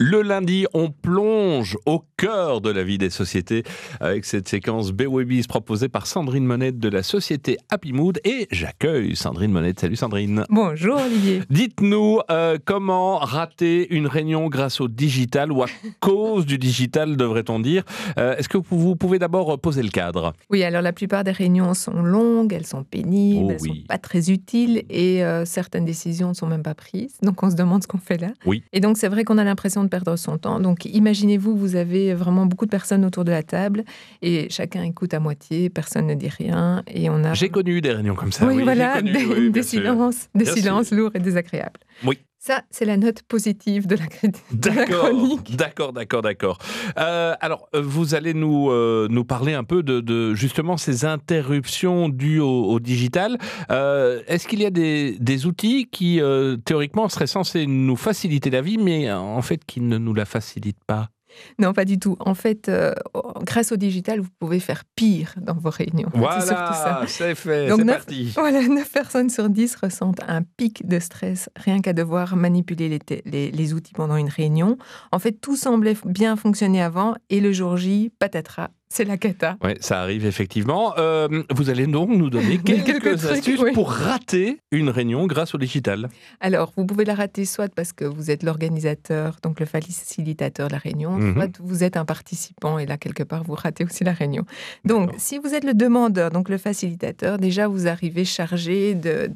Le lundi, on plonge au cœur de la vie des sociétés avec cette séquence B-Webies proposée par Sandrine Monette de la société Happy Mood et j'accueille Sandrine Monette. Salut Sandrine. Bonjour Olivier. Dites-nous euh, comment rater une réunion grâce au digital ou à cause du digital devrait-on dire? Euh, Est-ce que vous pouvez d'abord poser le cadre? Oui, alors la plupart des réunions sont longues, elles sont pénibles, Oh elles oui. sont pas très utiles et euh, certaines décisions ne sont même pas prises. Donc on se demande ce qu'on fait là. Oui. Et donc c'est vrai qu'on a l'impression de perdre son temps. Donc imaginez-vous, vous avez vraiment beaucoup de personnes autour de la table et chacun écoute à moitié, personne ne dit rien et on a J'ai connu des réunions comme ça. oui, voilà, connu, des, oui, des silences, des silences lourds et désagréables. Oui. Ça, c'est la note positive de la, de la D'accord, chronique. d'accord, d'accord, d'accord. Euh, alors, euh, vous allez nous, euh, nous parler un peu de, de, justement ces interruptions dues au, au digital. Euh, Est-ce qu'il y a des, des outils qui, théoriquement, seraient censés nous faciliter la vie, mais en fait qui ne nous la facilitent pas? Non, pas du tout. En fait, euh, grâce au digital, vous pouvez faire pire dans vos réunions. Voilà, c'est fait, Donc, c'est neuf- parti. Voilà, 9 personnes sur 10 ressentent un pic de stress rien qu'à devoir manipuler les, les- les outils pendant une réunion. En fait, tout semblait bien fonctionner avant et le jour J, patatras, c'est la cata. Oui, ça arrive effectivement. Euh, vous allez donc nous donner quelques, Quelques trucs, astuces oui. pour rater une réunion grâce au digital. Alors, vous pouvez la rater soit parce que vous êtes l'organisateur, donc le facilitateur de la réunion, Mhm. soit vous êtes un participant et là, quelque part, vous ratez aussi la réunion. Donc, si vous êtes le demandeur, donc le facilitateur, déjà, vous arrivez chargé de,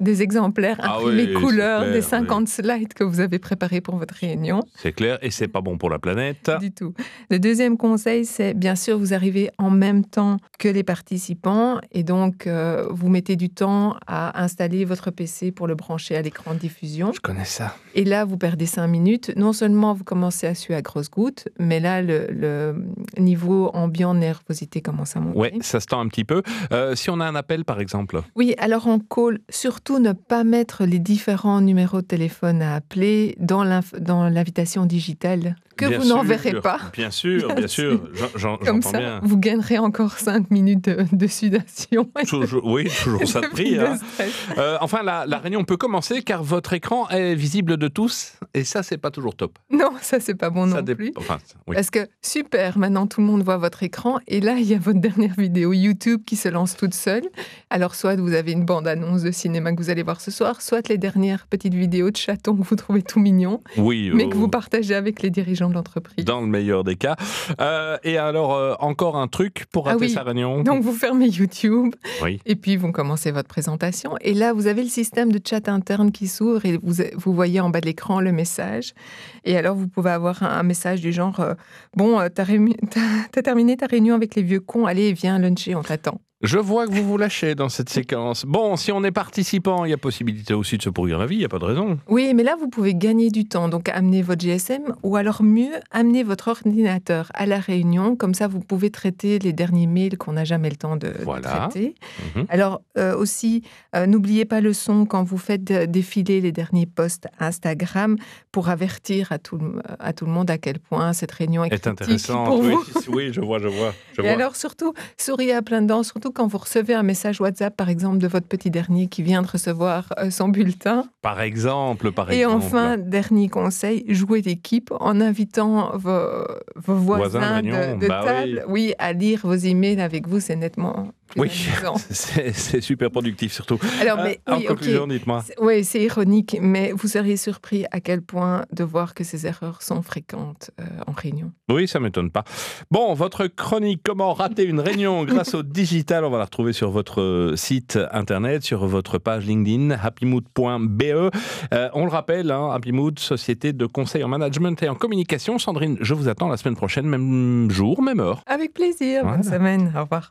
des exemplaires Ah imprimés oui, c'est couleur clair, des oui. 50 slides que vous avez préparés pour votre réunion. C'est clair, et c'est pas bon pour la planète. Du tout. Le deuxième conseil, c'est bien sûr, vous arrivez en même temps que les participants et donc euh, vous mettez du temps à installer votre PC pour le brancher à l'écran de diffusion. Je connais ça. Et là, vous perdez cinq minutes. Non seulement vous commencez à suer à grosses gouttes, mais là, le, le niveau ambiant nervosité commence à monter. Ouais, ça se tend un petit peu. Euh, si on a un appel, par exemple. Oui, alors en call, surtout ne pas mettre les différents numéros de téléphone à appeler dans l'invitation digitale que Bien vous n'enverrez pas. Bien sûr, bien, sûr. Comme ça, bien. vous gagnerez encore cinq minutes de, de sudation. Toujours- oui, toujours ça de prix. hein. Euh, enfin, la, la réunion peut commencer car votre écran est visible de tous et ça, c'est pas toujours top. Non, ça, c'est pas bon ça non dé- plus. Enfin, oui. Parce que super, maintenant tout le monde voit votre écran et là il y a votre dernière vidéo YouTube qui se lance toute seule. Alors soit vous avez une bande-annonce de cinéma que vous allez voir ce soir, soit les dernières petites vidéos de chatons que vous trouvez tout mignons, Oui, mais euh, que vous partagez avec les dirigeants de l'entreprise. dans le meilleur des cas. Euh, et alors, euh, encore un truc pour Ah rater oui. sa réunion. Donc vous fermez YouTube Oui. et puis vous commencez votre présentation et là vous avez le système de chat interne qui s'ouvre et vous, vous voyez en bas de l'écran le message et alors vous pouvez avoir un, un message du genre euh, bon t'as t'as- t'as terminé ta réunion avec les vieux cons allez viens luncher on t'attend. Je vois que vous vous lâchez dans cette séquence. Bon, si on est participant, il y a possibilité aussi de se pourrir la vie, il n'y a pas de raison. Oui, mais là, vous pouvez gagner du temps. Donc, amenez votre GSM ou alors mieux, amenez votre ordinateur à la réunion. Comme ça, vous pouvez traiter les derniers mails qu'on n'a jamais le temps de, traiter. Mhm. Alors, euh, aussi, euh, n'oubliez pas le son quand vous faites de- défiler les derniers posts Instagram pour avertir à tout, le- à tout le monde à quel point cette réunion est, Est critique intéressant. pour oui, vous. oui, je vois, je vois. Je Et vois. alors surtout, souriez à plein dents, surtout quand vous recevez un message WhatsApp, par exemple, de votre petit dernier qui vient de recevoir euh, son bulletin. Par exemple, par Et exemple. enfin, dernier conseil, jouez d'équipe en invitant vos, vos Voisins de voisins de, bah table oui. à lire vos emails avec vous, c'est nettement Oui, c'est super productif surtout. Alors, Euh, mais en oui, ok. conclusion, dites-moi. Oui, c'est ironique, mais vous seriez surpris à quel point de voir que ces erreurs sont fréquentes euh, en réunion. Oui, ça m'étonne pas. Bon, votre chronique Comment rater une réunion grâce au digital, on va la retrouver sur votre euh, site internet, sur votre page LinkedIn, happymood.be. Euh, on le rappelle, hein, Happymood, société de conseil en management et en communication. Sandrine, je vous attends la semaine prochaine, même jour, même heure. Avec plaisir, Voilà. bonne semaine, au revoir.